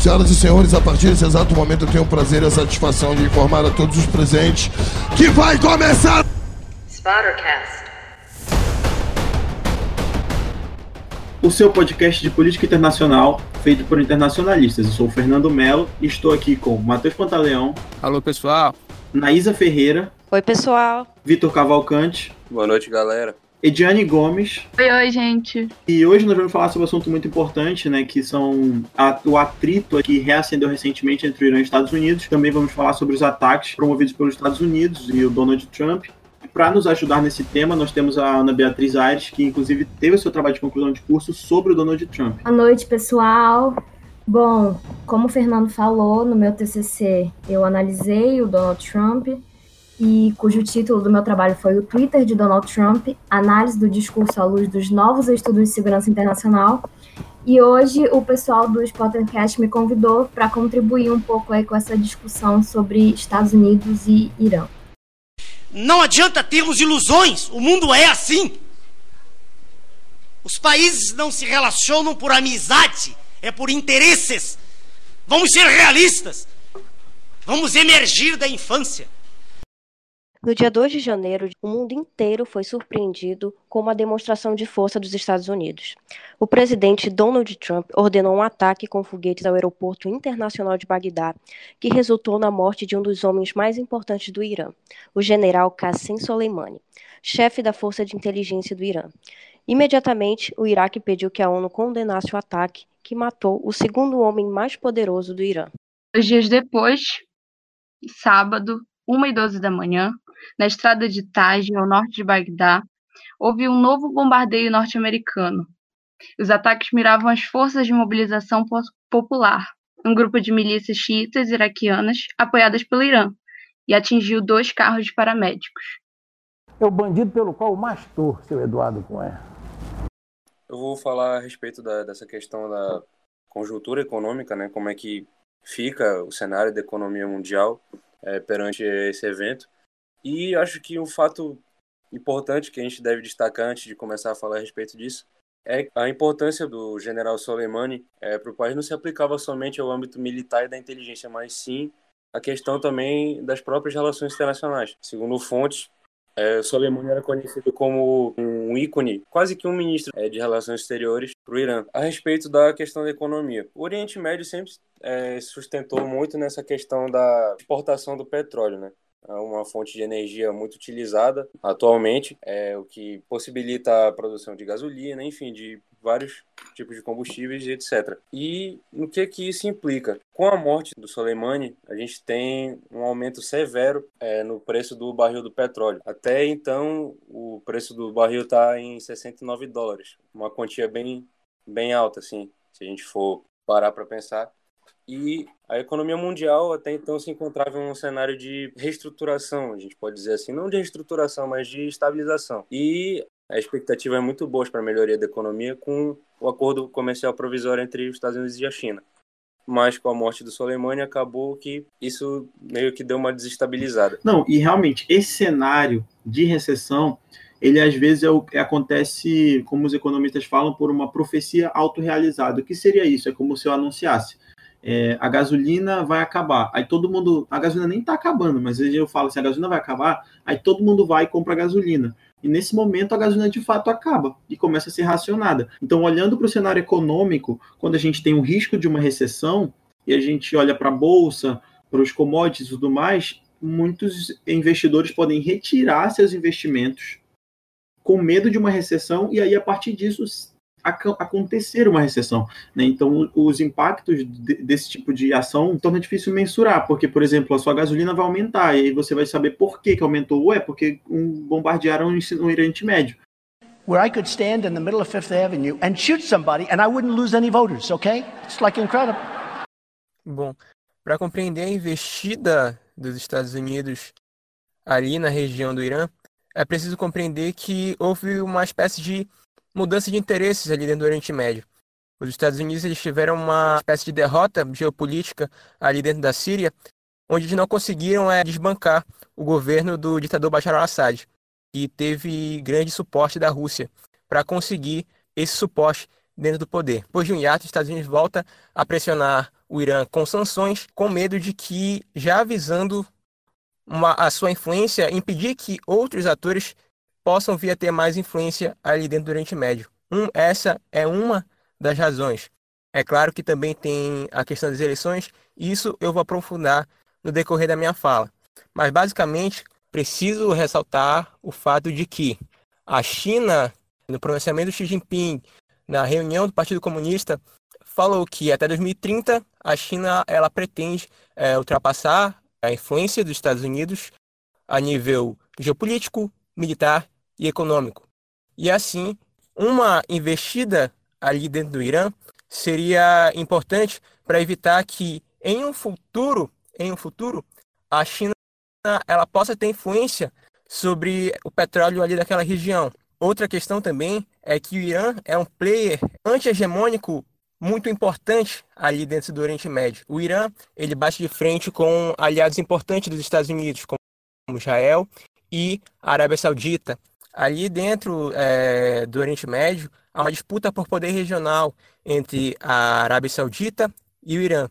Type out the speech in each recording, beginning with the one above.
Senhoras e senhores, a partir desse exato momento eu tenho o prazer e a satisfação de informar a todos os presentes que vai começar. Spottercast. O seu podcast de política internacional feito por internacionalistas. Eu sou o Fernando Melo e estou aqui com Matheus Pantaleão. Alô, pessoal. Naísa Ferreira. Oi, pessoal. Vitor Cavalcante. Boa noite, galera. Ediane Gomes. Oi, oi, gente. E hoje nós vamos falar sobre um assunto muito importante, né? Que são a, o atrito que reacendeu recentemente entre o Irã e os Estados Unidos. Também vamos falar sobre os ataques promovidos pelos Estados Unidos e o Donald Trump. Para nos ajudar nesse tema, nós temos a Ana Beatriz Aires, que inclusive teve o seu trabalho de conclusão de curso sobre o Donald Trump. Boa noite, pessoal. Bom, como o Fernando falou, no meu TCC eu analisei o Donald Trump e cujo título do meu trabalho foi o Twitter de Donald Trump, análise do discurso à luz dos novos estudos de segurança internacional. E hoje o pessoal do Spottercast me convidou para contribuir um pouco aí com essa discussão sobre Estados Unidos e Irã. Não adianta termos ilusões, o mundo é assim. Os países não se relacionam por amizade, é por interesses. Vamos ser realistas. Vamos emergir da infância. No dia 2 de janeiro, o mundo inteiro foi surpreendido com uma demonstração de força dos Estados Unidos. O presidente Donald Trump ordenou um ataque com foguetes ao aeroporto internacional de Bagdá, que resultou na morte de um dos homens mais importantes do Irã, o general Qasem Soleimani, chefe da força de inteligência do Irã. Imediatamente, o Iraque pediu que a ONU condenasse o ataque, que matou o segundo homem mais poderoso do Irã. Dois dias depois, sábado, 1 e 12 da manhã, na estrada de Taj, ao norte de Bagdá, houve um novo bombardeio norte-americano. Os ataques miravam as forças de mobilização popular, um grupo de milícias xiitas iraquianas apoiadas pelo Irã, e atingiu dois carros de paramédicos. É o bandido pelo qual o mais torce, seu Eduardo Cunha. Eu vou falar a respeito da, dessa questão da conjuntura econômica, né? Como é que fica o cenário da economia mundial é, perante esse evento. E acho que um fato importante que a gente deve destacar antes de começar a falar a respeito disso é a importância do general Soleimani é, para o país não se aplicava somente ao âmbito militar e da inteligência, mas sim a questão também das próprias relações internacionais. Segundo fontes, é, Soleimani era conhecido como um ícone, quase que um ministro é, de relações exteriores para o Irã. A respeito da questão da economia, o Oriente Médio sempre é, sustentou muito nessa questão da exportação do petróleo, né? É uma fonte de energia muito utilizada atualmente, é o que possibilita a produção de gasolina, enfim, de vários tipos de combustíveis e etc. E no que que isso implica? Com a morte do Soleimani, a gente tem um aumento severo é, no preço do barril do petróleo. Até então, o preço do barril está em 69 dólares, uma quantia bem, bem alta, assim, se a gente for parar para pensar e a economia mundial até então se encontrava em um cenário de reestruturação, a gente pode dizer assim, não de reestruturação, mas de estabilização. E a expectativa é muito boa para a melhoria da economia com o acordo comercial provisório entre os Estados Unidos e a China. Mas com a morte do Soleimani acabou que isso meio que deu uma desestabilizada. Não, e realmente esse cenário de recessão, ele às vezes é o, acontece, como os economistas falam, por uma profecia autorrealizada. O que seria isso? É como se eu anunciasse é, a gasolina vai acabar. Aí todo mundo. A gasolina nem está acabando, mas eu falo assim: a gasolina vai acabar, aí todo mundo vai e compra gasolina. E nesse momento a gasolina de fato acaba e começa a ser racionada. Então, olhando para o cenário econômico, quando a gente tem o risco de uma recessão e a gente olha para a bolsa, para os commodities e tudo mais, muitos investidores podem retirar seus investimentos com medo de uma recessão e aí a partir disso acontecer uma recessão. Né? Então, os impactos de, desse tipo de ação torna difícil mensurar, porque, por exemplo, a sua gasolina vai aumentar, e aí você vai saber por que, que aumentou, ou é porque um, bombardearam um, um Oriente Médio. Where I could stand in the middle of Fifth Avenue and shoot somebody and I wouldn't lose any voters, okay? It's like incredible. Bom, para compreender a investida dos Estados Unidos ali na região do Irã, é preciso compreender que houve uma espécie de mudança de interesses ali dentro do Oriente Médio. Os Estados Unidos eles tiveram uma espécie de derrota geopolítica ali dentro da Síria, onde eles não conseguiram é, desbancar o governo do ditador Bashar al-Assad, que teve grande suporte da Rússia para conseguir esse suporte dentro do poder. Depois de um hiato, os Estados Unidos volta a pressionar o Irã com sanções, com medo de que, já avisando uma, a sua influência, impedir que outros atores possam vir a ter mais influência ali dentro do Oriente Médio. Um, essa é uma das razões. É claro que também tem a questão das eleições, isso eu vou aprofundar no decorrer da minha fala. Mas basicamente, preciso ressaltar o fato de que a China, no pronunciamento do Xi Jinping, na reunião do Partido Comunista, falou que até 2030 a China ela pretende é, ultrapassar a influência dos Estados Unidos a nível geopolítico, militar e econômico. E assim, uma investida ali dentro do Irã seria importante para evitar que em um futuro, em um futuro, a China ela possa ter influência sobre o petróleo ali daquela região. Outra questão também é que o Irã é um player anti-hegemônico muito importante ali dentro do Oriente Médio. O Irã ele bate de frente com aliados importantes dos Estados Unidos, como Israel e a Arábia Saudita. Ali dentro é, do Oriente Médio há uma disputa por poder regional entre a Arábia Saudita e o Irã.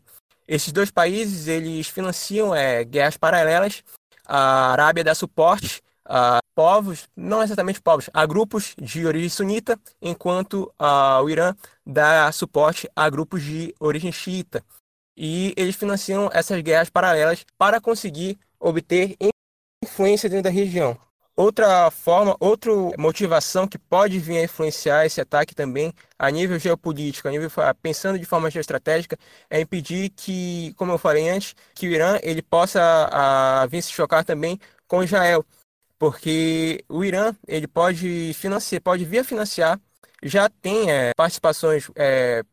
Esses dois países eles financiam é, guerras paralelas. A Arábia dá suporte a povos, não exatamente povos, a grupos de origem sunita, enquanto a, o Irã dá suporte a grupos de origem xiita. E eles financiam essas guerras paralelas para conseguir obter influência dentro da região. Outra forma, outra motivação que pode vir a influenciar esse ataque também a nível geopolítico, a nível pensando de forma geoestratégica, é impedir que, como eu falei antes, que o Irã ele possa a, vir se chocar também com Israel, porque o Irã ele pode financiar, pode vir a financiar, já tem é, participações, é,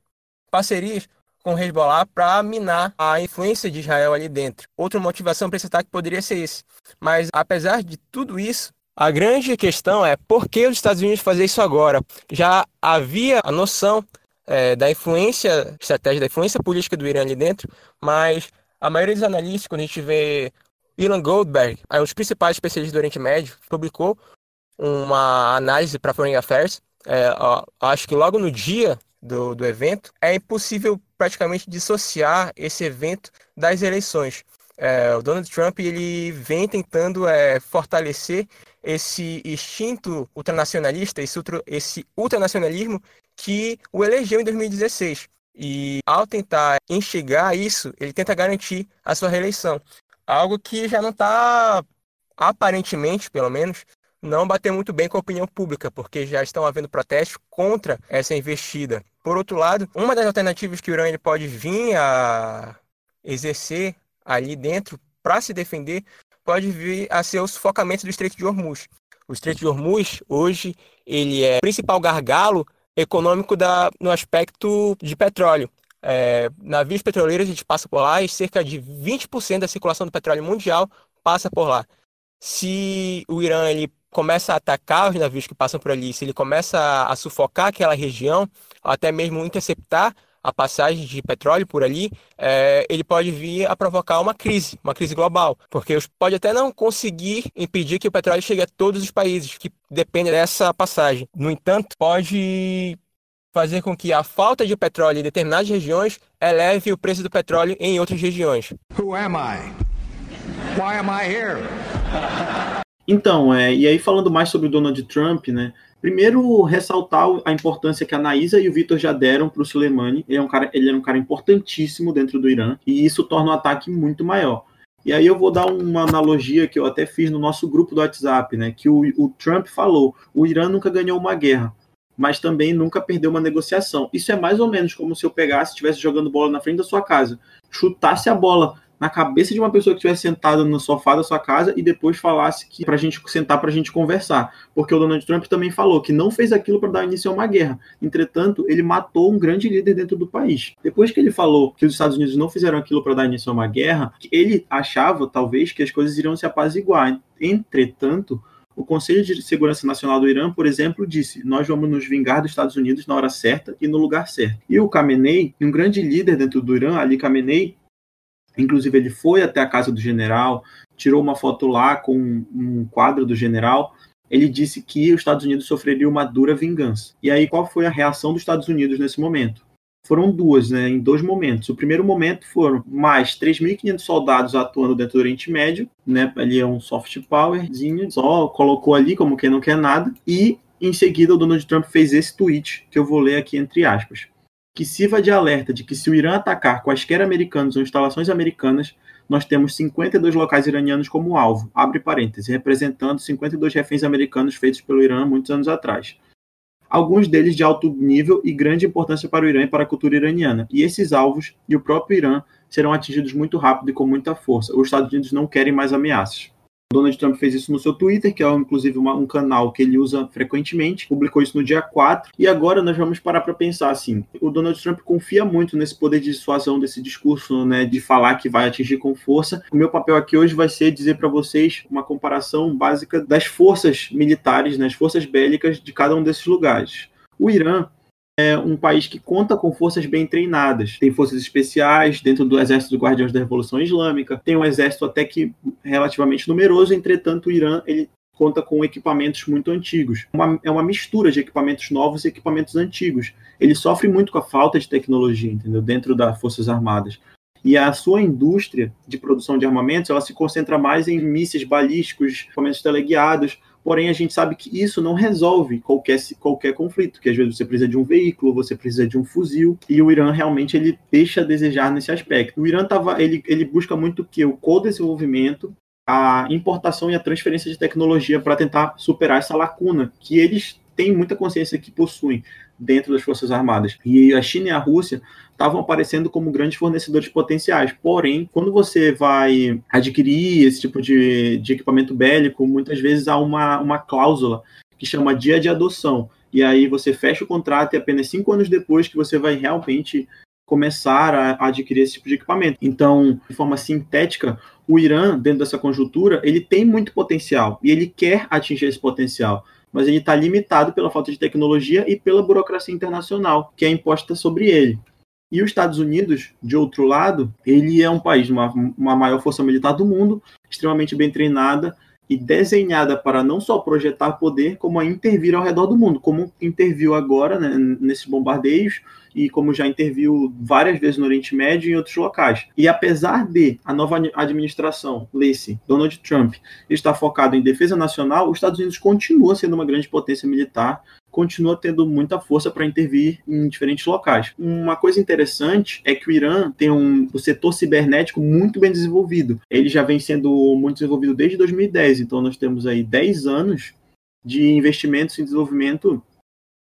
parcerias com o Hezbollah para minar a influência de Israel ali dentro. Outra motivação para esse ataque poderia ser esse. Mas apesar de tudo isso, a grande questão é por que os Estados Unidos fazer isso agora? Já havia a noção é, da influência estratégica, da influência política do Irã ali dentro, mas a maioria dos analistas, quando a gente vê Ilan Goldberg, um dos principais especialistas do Oriente Médio, publicou uma análise para Foreign Affairs, é, ó, acho que logo no dia do, do evento, é impossível praticamente dissociar esse evento das eleições. É, o Donald Trump ele vem tentando é, fortalecer esse instinto ultranacionalista, esse, ultra, esse ultranacionalismo que o elegeu em 2016. E ao tentar enxergar isso, ele tenta garantir a sua reeleição. Algo que já não está, aparentemente, pelo menos, não bater muito bem com a opinião pública, porque já estão havendo protestos contra essa investida. Por outro lado, uma das alternativas que o Irã ele pode vir a exercer ali dentro para se defender pode vir a ser o sufocamento do Estreito de Hormuz. O Estreito de Hormuz, hoje, ele é o principal gargalo econômico da, no aspecto de petróleo. É, navios petroleiros a gente passa por lá e cerca de 20% da circulação do petróleo mundial passa por lá. Se o Irã ele começa a atacar os navios que passam por ali, se ele começa a, sufocar aquela região, até mesmo interceptar a passagem de petróleo por ali, é, ele pode vir a provocar uma crise, uma crise global, porque pode até não conseguir impedir que o petróleo chegue a todos os países que dependem dessa passagem. No entanto, pode fazer com que a falta de petróleo em determinadas regiões eleve o preço do petróleo em outras regiões. Who am I? Why am I here? Então, é, e aí falando mais sobre o Donald Trump, né? Primeiro, ressaltar a importância que a Naísa e o Vitor já deram para o Soleimani. Ele, é um cara, ele era um cara importantíssimo dentro do Irã, e isso torna o ataque muito maior. E aí eu vou dar uma analogia que eu até fiz no nosso grupo do WhatsApp, né? Que o, o Trump falou: o Irã nunca ganhou uma guerra, mas também nunca perdeu uma negociação. Isso é mais ou menos como se eu pegasse, estivesse jogando bola na frente da sua casa, chutasse a bola na cabeça de uma pessoa que estivesse sentada no sofá da sua casa e depois falasse que pra gente sentar pra gente conversar. Porque o Donald Trump também falou que não fez aquilo para dar início a uma guerra. Entretanto, ele matou um grande líder dentro do país. Depois que ele falou que os Estados Unidos não fizeram aquilo para dar início a uma guerra, ele achava talvez que as coisas iriam se apaziguar. Entretanto, o Conselho de Segurança Nacional do Irã, por exemplo, disse: Nós vamos nos vingar dos Estados Unidos na hora certa e no lugar certo. E o Khamenei, um grande líder dentro do Irã, Ali Khamenei, Inclusive, ele foi até a casa do general, tirou uma foto lá com um quadro do general. Ele disse que os Estados Unidos sofreriam uma dura vingança. E aí, qual foi a reação dos Estados Unidos nesse momento? foram duas, né, em dois momentos. O primeiro momento foram mais 3.500 soldados atuando dentro do Oriente Médio, né, ali é um soft powerzinho, só colocou ali como quem não quer nada, e em seguida o Donald Trump fez esse tweet, que eu vou ler aqui entre aspas, que sirva de alerta de que se o Irã atacar quaisquer americanos ou instalações americanas, nós temos 52 locais iranianos como alvo, abre parênteses, representando 52 reféns americanos feitos pelo Irã muitos anos atrás alguns deles de alto nível e grande importância para o Irã e para a cultura iraniana. E esses alvos e o próprio Irã serão atingidos muito rápido e com muita força. Os Estados Unidos não querem mais ameaças. Donald Trump fez isso no seu Twitter, que é inclusive uma, um canal que ele usa frequentemente, publicou isso no dia 4, e agora nós vamos parar para pensar assim, o Donald Trump confia muito nesse poder de dissuasão desse discurso, né, de falar que vai atingir com força. O meu papel aqui hoje vai ser dizer para vocês uma comparação básica das forças militares, né, as forças bélicas de cada um desses lugares. O Irã é um país que conta com forças bem treinadas. Tem forças especiais dentro do exército dos Guardiões da Revolução Islâmica. Tem um exército até que relativamente numeroso, entretanto, o Irã ele conta com equipamentos muito antigos. Uma, é uma mistura de equipamentos novos e equipamentos antigos. Ele sofre muito com a falta de tecnologia, entendeu? Dentro das Forças Armadas. E a sua indústria de produção de armamentos, ela se concentra mais em mísseis balísticos, equipamentos teleguiados, Porém, a gente sabe que isso não resolve qualquer, qualquer conflito, que às vezes você precisa de um veículo, você precisa de um fuzil, e o Irã realmente ele deixa a desejar nesse aspecto. O Irã tava, ele, ele busca muito que? O co-desenvolvimento, a importação e a transferência de tecnologia para tentar superar essa lacuna que eles têm muita consciência que possuem dentro das Forças Armadas. E a China e a Rússia estavam aparecendo como grandes fornecedores potenciais. Porém, quando você vai adquirir esse tipo de, de equipamento bélico, muitas vezes há uma, uma cláusula que chama dia de adoção. E aí você fecha o contrato e apenas cinco anos depois que você vai realmente começar a adquirir esse tipo de equipamento. Então, de forma sintética, o Irã, dentro dessa conjuntura, ele tem muito potencial e ele quer atingir esse potencial mas ele está limitado pela falta de tecnologia e pela burocracia internacional que é imposta sobre ele. E os Estados Unidos, de outro lado, ele é um país, uma, uma maior força militar do mundo, extremamente bem treinada e desenhada para não só projetar poder, como a intervir ao redor do mundo, como interviu agora né, nesses bombardeios e como já interviu várias vezes no Oriente Médio e em outros locais. E apesar de a nova administração, Lacey, Donald Trump, estar focado em defesa nacional, os Estados Unidos continua sendo uma grande potência militar, continua tendo muita força para intervir em diferentes locais. Uma coisa interessante é que o Irã tem um o setor cibernético muito bem desenvolvido. Ele já vem sendo muito desenvolvido desde 2010, então nós temos aí 10 anos de investimentos em desenvolvimento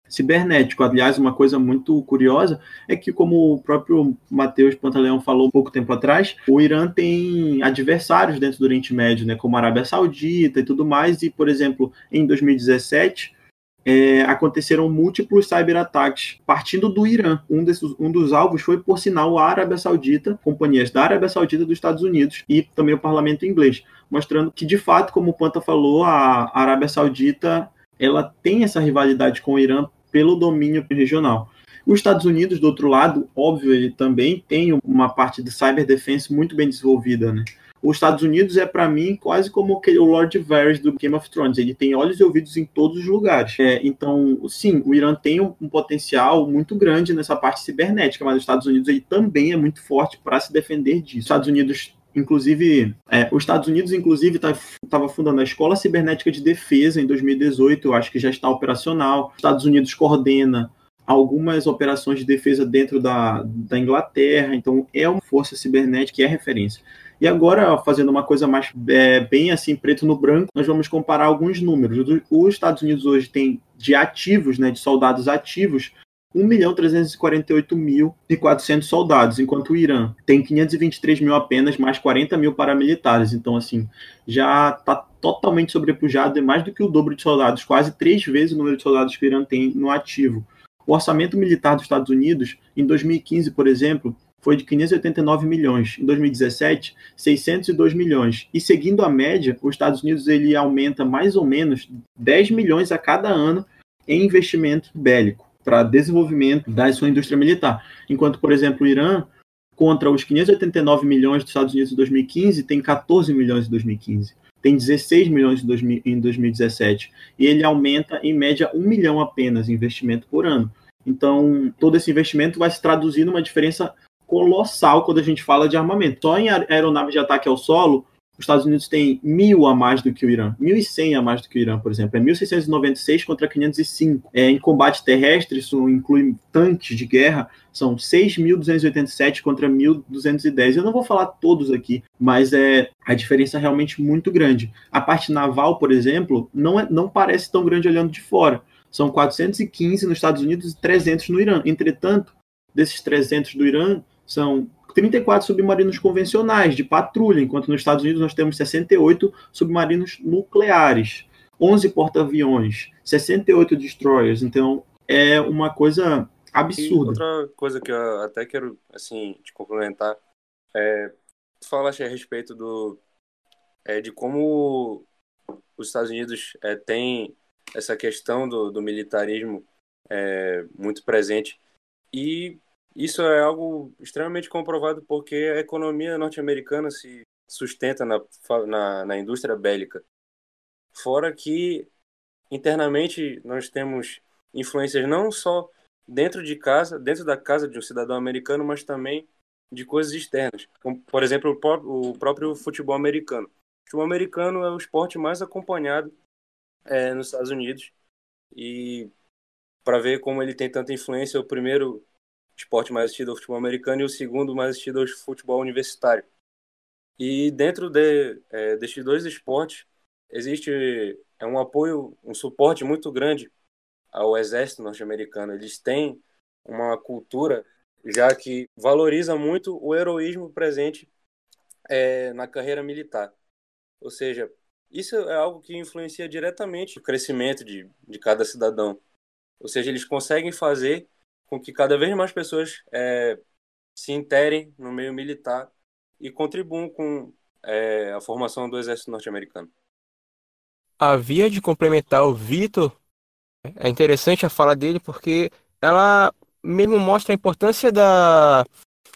cibernético. Aliás, uma coisa muito curiosa é que, como o próprio Matheus Pantaleão falou pouco tempo atrás, o Irã tem adversários dentro do Oriente Médio, né, como a Arábia Saudita e tudo mais, e, por exemplo, em 2017, é, aconteceram múltiplos cyberataques partindo do Irã. Um, desses, um dos alvos foi, por sinal, a Arábia Saudita, companhias da Arábia Saudita dos Estados Unidos e também o parlamento inglês, mostrando que, de fato, como o Panta falou, a Arábia Saudita ela tem essa rivalidade com o Irã pelo domínio regional. Os Estados Unidos, do outro lado, óbvio, ele também tem uma parte de cyber defense muito bem desenvolvida, né? Os Estados Unidos é para mim quase como o Lord Varys do Game of Thrones. Ele tem olhos e ouvidos em todos os lugares. É, então, sim, o Irã tem um, um, potencial muito grande nessa parte cibernética, mas os Estados Unidos ele também é muito forte para se defender disso. Os Estados Unidos Inclusive, é, os Estados Unidos, inclusive, estava tá, fundando a Escola Cibernética de Defesa em 2018, eu acho que já está operacional. Os Estados Unidos coordena algumas operações de defesa dentro da, da Inglaterra, então é uma força cibernética e é referência. E agora, fazendo uma coisa mais é, bem assim, preto no branco, nós vamos comparar alguns números. Os Estados Unidos hoje tem de ativos, né, de soldados ativos, 1.348.400 soldados, enquanto o Irã tem 523 mil apenas, mais 40 mil paramilitares. Então, assim, já está totalmente sobrepujado, é mais do que o dobro de soldados, quase três vezes o número de soldados que o Irã tem no ativo. O orçamento militar dos Estados Unidos, em 2015, por exemplo, foi de 589 milhões. Em 2017, 602 milhões. E seguindo a média, os Estados Unidos ele aumenta mais ou menos 10 milhões a cada ano em investimento bélico para desenvolvimento da sua indústria militar. Enquanto, por exemplo, o Irã, contra os 589 milhões dos Estados Unidos em 2015, tem 14 milhões em 2015. Tem 16 milhões em 2017. E ele aumenta, em média, um milhão apenas em investimento por ano. Então, todo esse investimento vai se traduzir numa diferença colossal quando a gente fala de armamento. Só em aeronave de ataque ao solo, os Estados Unidos têm mil a mais do que o Irã, 1.100 a mais do que o Irã, por exemplo. É 1.696 contra 505. É, em combate terrestre, isso inclui tanques de guerra, são 6.287 contra 1.210. Eu não vou falar todos aqui, mas é a diferença é realmente muito grande. A parte naval, por exemplo, não, é, não parece tão grande olhando de fora. São 415 nos Estados Unidos e 300 no Irã. Entretanto, desses 300 do Irã, são 34 submarinos convencionais de patrulha, enquanto nos Estados Unidos nós temos 68 submarinos nucleares, 11 porta-aviões, 68 destroyers. Então é uma coisa absurda. E outra coisa que eu até quero assim te complementar é falaste a respeito do é, de como os Estados Unidos é, têm essa questão do, do militarismo é, muito presente e isso é algo extremamente comprovado porque a economia norte-americana se sustenta na, na, na indústria bélica. Fora que internamente nós temos influências não só dentro de casa, dentro da casa de um cidadão americano, mas também de coisas externas, como por exemplo o próprio futebol americano. O futebol americano é o esporte mais acompanhado é, nos Estados Unidos e para ver como ele tem tanta influência, o primeiro esporte mais assistido ao futebol americano e o segundo mais assistido ao futebol universitário. E dentro de, é, destes dois esportes existe é um apoio, um suporte muito grande ao exército norte-americano. Eles têm uma cultura já que valoriza muito o heroísmo presente é, na carreira militar. Ou seja, isso é algo que influencia diretamente o crescimento de, de cada cidadão. Ou seja, eles conseguem fazer com que cada vez mais pessoas é, se interem no meio militar e contribuam com é, a formação do exército norte-americano. A via de complementar o Vitor é interessante a fala dele porque ela mesmo mostra a importância da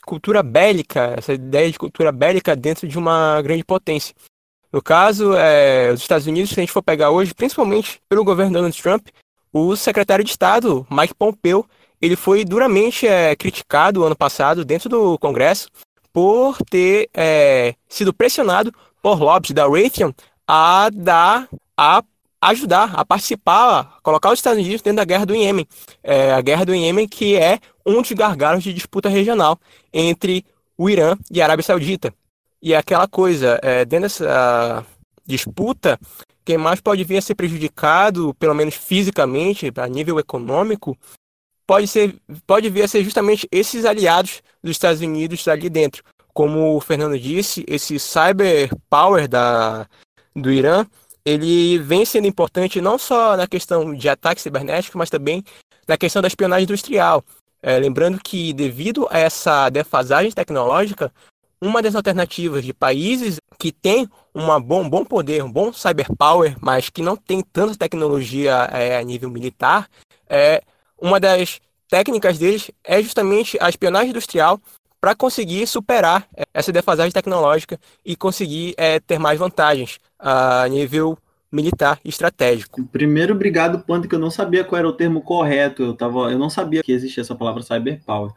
cultura bélica, essa ideia de cultura bélica dentro de uma grande potência. No caso, é, os Estados Unidos, se a gente for pegar hoje, principalmente pelo governo Donald Trump, o secretário de Estado, Mike Pompeo, ele foi duramente é, criticado ano passado dentro do Congresso por ter é, sido pressionado por lobbies da Raytheon a dar a ajudar a participar, a colocar os Estados Unidos dentro da guerra do Iêmen. É, a guerra do Iêmen que é um dos gargalos de disputa regional entre o Irã e a Arábia Saudita. E aquela coisa, é, dentro dessa disputa, quem mais pode vir a ser prejudicado, pelo menos fisicamente, a nível econômico, pode, ser, pode vir a ser justamente esses aliados dos Estados Unidos ali dentro. Como o Fernando disse, esse cyber power da, do Irã, ele vem sendo importante não só na questão de ataque cibernético, mas também na questão da espionagem industrial. É, lembrando que, devido a essa defasagem tecnológica, uma das alternativas de países que têm um bom, bom poder, um bom cyber power, mas que não tem tanta tecnologia é, a nível militar, é uma das técnicas deles é justamente a espionagem industrial para conseguir superar é, essa defasagem tecnológica e conseguir é, ter mais vantagens a nível militar estratégico. Primeiro, obrigado, Panto, que eu não sabia qual era o termo correto. Eu, tava, eu não sabia que existia essa palavra cyberpower.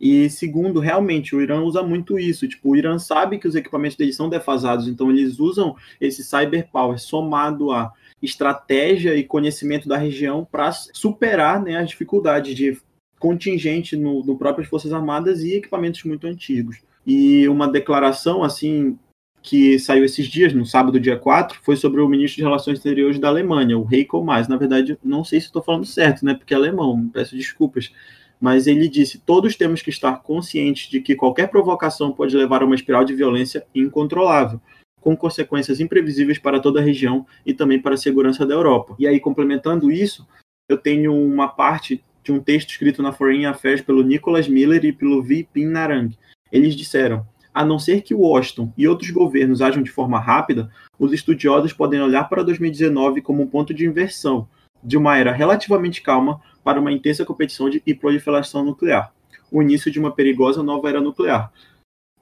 E segundo, realmente, o Irã usa muito isso. Tipo, o Irã sabe que os equipamentos deles são defasados, então eles usam esse cyberpower somado a estratégia e conhecimento da região para superar né, as dificuldades de contingente no, no próprias Forças Armadas e equipamentos muito antigos. E uma declaração assim que saiu esses dias, no sábado, dia 4, foi sobre o ministro de Relações Exteriores da Alemanha, o Heiko Maas. Na verdade, não sei se estou falando certo, né? Porque é alemão, peço desculpas. Mas ele disse: todos temos que estar conscientes de que qualquer provocação pode levar a uma espiral de violência incontrolável com consequências imprevisíveis para toda a região e também para a segurança da Europa. E aí, complementando isso, eu tenho uma parte de um texto escrito na Foreign Affairs pelo Nicholas Miller e pelo Vipin Narang. Eles disseram: a não ser que Washington e outros governos ajam de forma rápida, os estudiosos podem olhar para 2019 como um ponto de inversão de uma era relativamente calma para uma intensa competição de, e proliferação nuclear, o início de uma perigosa nova era nuclear,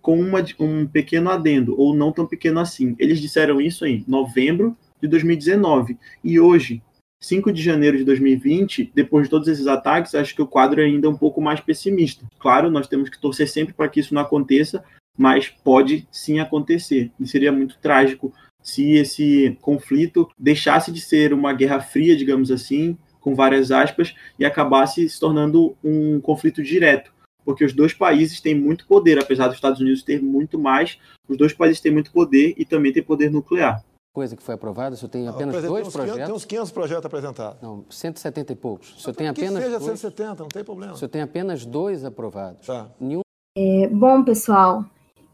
com uma, um pequeno adendo, ou não tão pequeno assim. Eles disseram isso em novembro de 2019. E hoje, 5 de janeiro de 2020, depois de todos esses ataques, acho que o quadro é ainda um pouco mais pessimista. Claro, nós temos que torcer sempre para que isso não aconteça, mas pode sim acontecer. E seria muito trágico se esse conflito deixasse de ser uma guerra fria, digamos assim, com várias aspas, e acabasse se tornando um conflito direto. Porque os dois países têm muito poder, apesar dos Estados Unidos ter muito mais, os dois países têm muito poder e também têm poder nuclear coisa que foi aprovada, o senhor tem apenas dois tem projetos? 500, tem uns 500 projetos apresentados. Não, 170 e poucos. O senhor tem apenas que seja dois... 170, não tem problema. O senhor tem apenas dois aprovados. Tá. Nenhum... É, bom, pessoal,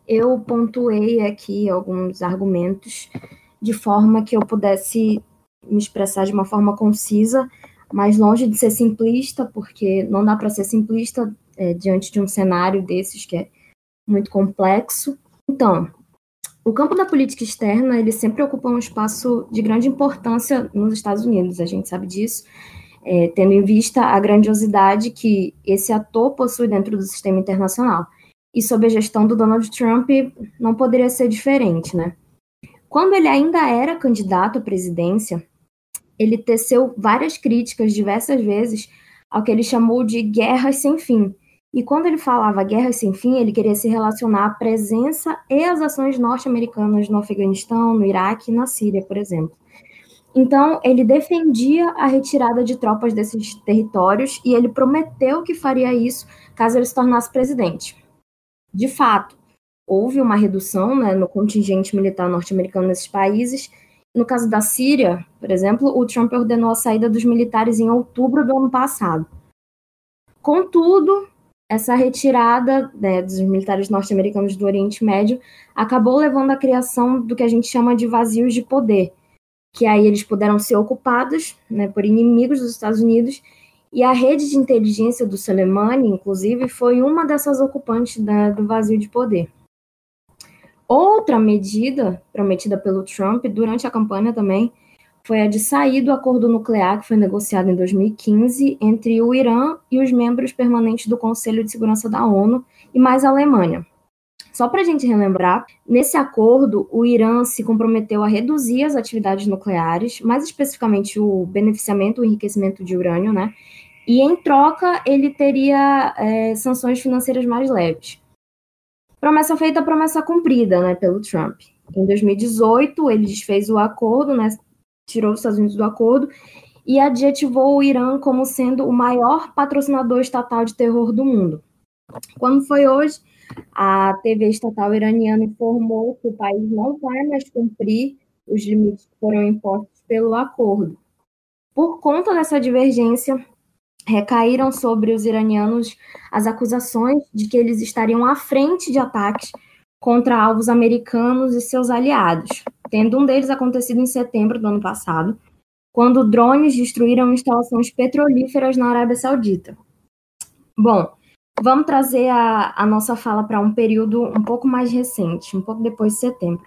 eu pontuei aqui alguns argumentos de forma que eu pudesse me expressar de uma forma concisa, mas longe de ser simplista, porque não dá para ser simplista é, diante de um cenário desses que é muito complexo. Então, o campo da política externa, ele sempre ocupa um espaço de grande importância nos Estados Unidos, a gente sabe disso, é, tendo em vista a grandiosidade que esse ator possui dentro do sistema internacional. E sob a gestão do Donald Trump, não poderia ser diferente, né? Quando ele ainda era candidato à presidência, ele teceu várias críticas diversas vezes ao que ele chamou de guerras sem fim, e quando ele falava guerra sem fim, ele queria se relacionar à presença e às ações norte-americanas no Afeganistão, no Iraque e na Síria, por exemplo. Então, ele defendia a retirada de tropas desses territórios e ele prometeu que faria isso caso ele se tornasse presidente. De fato, houve uma redução né, no contingente militar norte-americano nesses países. No caso da Síria, por exemplo, o Trump ordenou a saída dos militares em outubro do ano passado. Contudo, essa retirada né, dos militares norte-americanos do Oriente Médio acabou levando à criação do que a gente chama de vazios de poder, que aí eles puderam ser ocupados né, por inimigos dos Estados Unidos, e a rede de inteligência do Soleimani, inclusive, foi uma dessas ocupantes da, do vazio de poder. Outra medida prometida pelo Trump durante a campanha também foi a de sair do acordo nuclear que foi negociado em 2015 entre o Irã e os membros permanentes do Conselho de Segurança da ONU e mais a Alemanha. Só para a gente relembrar, nesse acordo, o Irã se comprometeu a reduzir as atividades nucleares, mais especificamente o beneficiamento, o enriquecimento de urânio, né? E em troca, ele teria é, sanções financeiras mais leves. Promessa feita, promessa cumprida, né, pelo Trump. Em 2018, ele desfez o acordo, né, tirou os Estados Unidos do acordo e adjetivou o Irã como sendo o maior patrocinador estatal de terror do mundo. Quando foi hoje, a TV estatal iraniana informou que o país não vai mais cumprir os limites que foram impostos pelo acordo. Por conta dessa divergência, recaíram sobre os iranianos as acusações de que eles estariam à frente de ataques contra alvos americanos e seus aliados, tendo um deles acontecido em setembro do ano passado, quando drones destruíram instalações petrolíferas na Arábia Saudita. Bom, vamos trazer a, a nossa fala para um período um pouco mais recente, um pouco depois de setembro.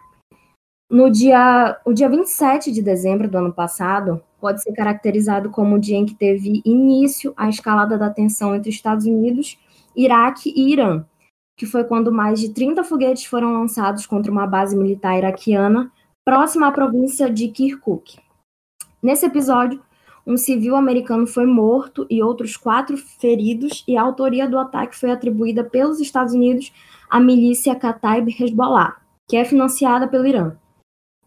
No dia, o dia 27 de dezembro do ano passado pode ser caracterizado como o dia em que teve início a escalada da tensão entre Estados Unidos, Iraque e Irã, que foi quando mais de 30 foguetes foram lançados contra uma base militar iraquiana próxima à província de Kirkuk. Nesse episódio, um civil americano foi morto e outros quatro feridos, e a autoria do ataque foi atribuída pelos Estados Unidos à milícia Kataib Hezbollah, que é financiada pelo Irã.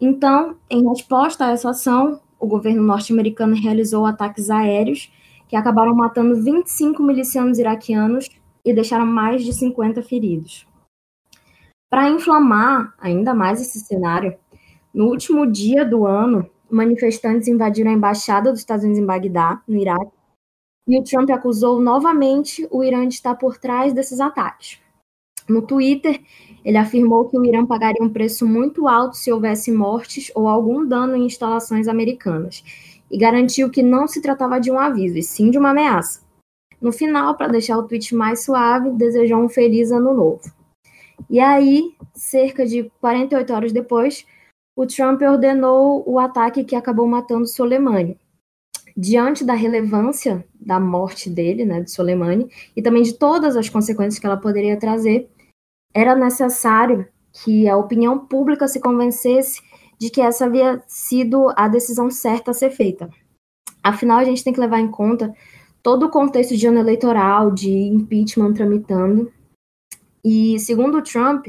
Então, em resposta a essa ação, o governo norte-americano realizou ataques aéreos que acabaram matando 25 milicianos iraquianos e deixaram mais de 50 feridos. Para inflamar ainda mais esse cenário, no último dia do ano, manifestantes invadiram a embaixada dos Estados Unidos em Bagdá, no Iraque, e o Trump acusou novamente o Irã de estar por trás desses ataques. No Twitter, ele afirmou que o Irã pagaria um preço muito alto se houvesse mortes ou algum dano em instalações americanas, e garantiu que não se tratava de um aviso, e sim de uma ameaça. No final, para deixar o tweet mais suave, desejou um feliz ano novo. E aí, cerca de 48 horas depois, o Trump ordenou o ataque que acabou matando Soleimani. Diante da relevância da morte dele, né, de Soleimani, e também de todas as consequências que ela poderia trazer, era necessário que a opinião pública se convencesse de que essa havia sido a decisão certa a ser feita. Afinal, a gente tem que levar em conta todo o contexto de ano eleitoral, de impeachment tramitando. E, segundo Trump,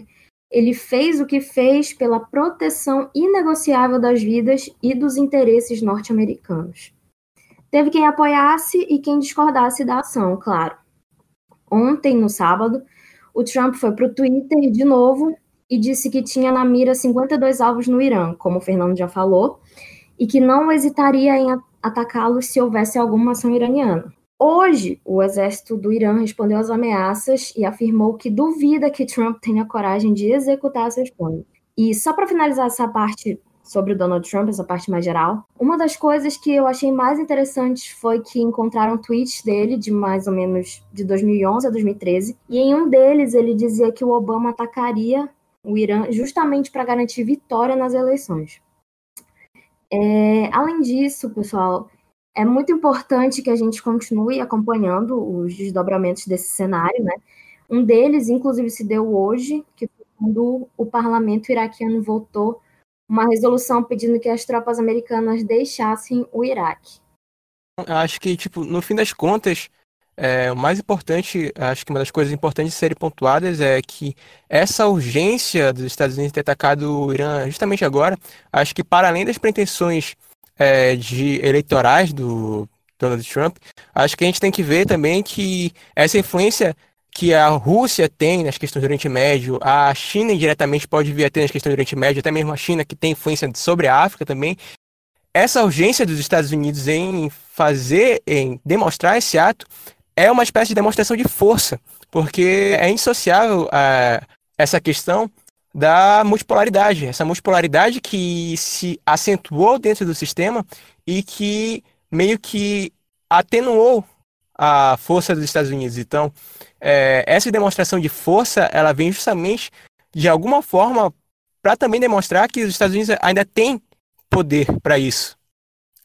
ele fez o que fez pela proteção inegociável das vidas e dos interesses norte-americanos. Teve quem apoiasse e quem discordasse da ação, claro. Ontem, no sábado, o Trump foi para o Twitter de novo e disse que tinha na mira 52 alvos no Irã, como o Fernando já falou, e que não hesitaria em atacá-los se houvesse alguma ação iraniana. Hoje, o exército do Irã respondeu às ameaças e afirmou que duvida que Trump tenha coragem de executar seus planos. E só para finalizar essa parte sobre o Donald Trump, essa parte mais geral, uma das coisas que eu achei mais interessantes foi que encontraram tweets dele de mais ou menos de 2011 a 2013, e em um deles ele dizia que o Obama atacaria o Irã justamente para garantir vitória nas eleições. É, além disso, pessoal, é muito importante que a gente continue acompanhando os desdobramentos desse cenário, né? Um deles, inclusive, se deu hoje, que foi quando o parlamento iraquiano votou uma resolução pedindo que as tropas americanas deixassem o Iraque. Acho que, tipo, no fim das contas, é, o mais importante, acho que uma das coisas importantes de serem pontuadas é que essa urgência dos Estados Unidos ter atacado o Irã justamente agora, acho que para além das pretensões é, de eleitorais do Donald Trump, acho que a gente tem que ver também que essa influência que a Rússia tem nas questões do Oriente Médio, a China indiretamente pode vir a ter nas questões do Oriente Médio, até mesmo a China que tem influência sobre a África também. Essa urgência dos Estados Unidos em fazer, em demonstrar esse ato, é uma espécie de demonstração de força, porque é indissociável uh, essa questão da multipolaridade, essa multipolaridade que se acentuou dentro do sistema e que meio que atenuou a força dos Estados Unidos. Então, é, essa demonstração de força, ela vem justamente de alguma forma para também demonstrar que os Estados Unidos ainda têm poder para isso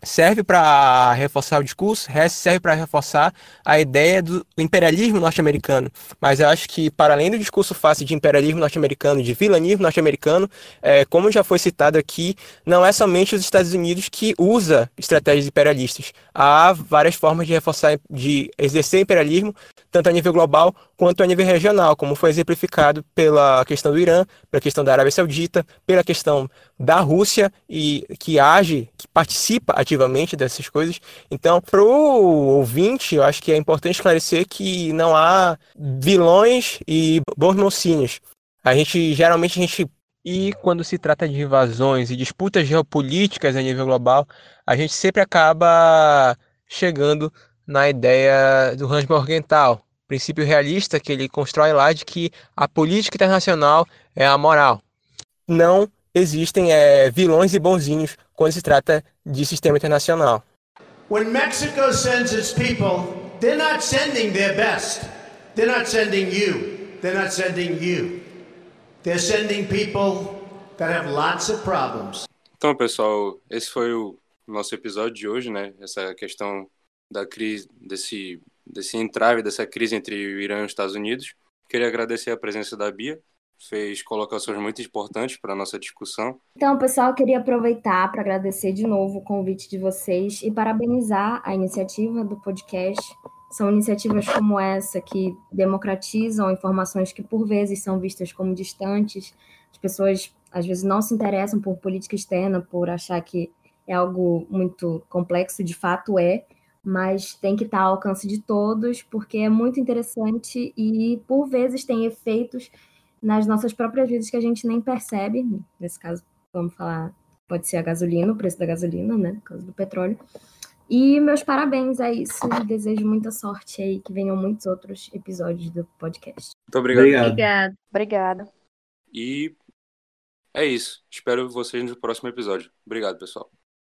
serve para reforçar o discurso, serve para reforçar a ideia do imperialismo norte-americano. Mas eu acho que, para além do discurso fácil de imperialismo norte-americano, de vilanismo norte-americano, é, como já foi citado aqui, não é somente os Estados Unidos que usa estratégias imperialistas. Há várias formas de reforçar, de exercer imperialismo, tanto a nível global quanto a nível regional, como foi exemplificado pela questão do Irã, pela questão da Arábia Saudita, pela questão da Rússia e que age, que participa ativamente dessas coisas. Então, para o ouvinte, eu acho que é importante esclarecer que não há vilões e bons mocinhos. A gente geralmente a gente e quando se trata de invasões e disputas geopolíticas a nível global, a gente sempre acaba chegando na ideia do Hans Morgenthau, princípio realista que ele constrói lá de que a política internacional é a moral. Não existem é, vilões e bonzinhos quando se trata de sistema internacional. When Mexico sends its people, they're not sending their best. They're not sending you. They're not sending you. They're sending people that have lots of problems. Então, pessoal, esse foi o nosso episódio de hoje, né? Essa questão da crise, desse, desse entrave, dessa crise entre o Irã e os Estados Unidos. Queria agradecer a presença da Bia, fez colocações muito importantes para a nossa discussão. Então, pessoal, queria aproveitar para agradecer de novo o convite de vocês e parabenizar a iniciativa do podcast. São iniciativas como essa que democratizam informações que, por vezes, são vistas como distantes. As pessoas, às vezes, não se interessam por política externa, por achar que é algo muito complexo, de fato é, mas tem que estar ao alcance de todos, porque é muito interessante e, por vezes, tem efeitos nas nossas próprias vidas que a gente nem percebe. Nesse caso, vamos falar, pode ser a gasolina, o preço da gasolina, né? Por causa do petróleo. E meus parabéns a isso. Desejo muita sorte aí, que venham muitos outros episódios do podcast. Muito obrigado. Obrigada. Obrigada. E é isso. Espero vocês no próximo episódio. Obrigado, pessoal.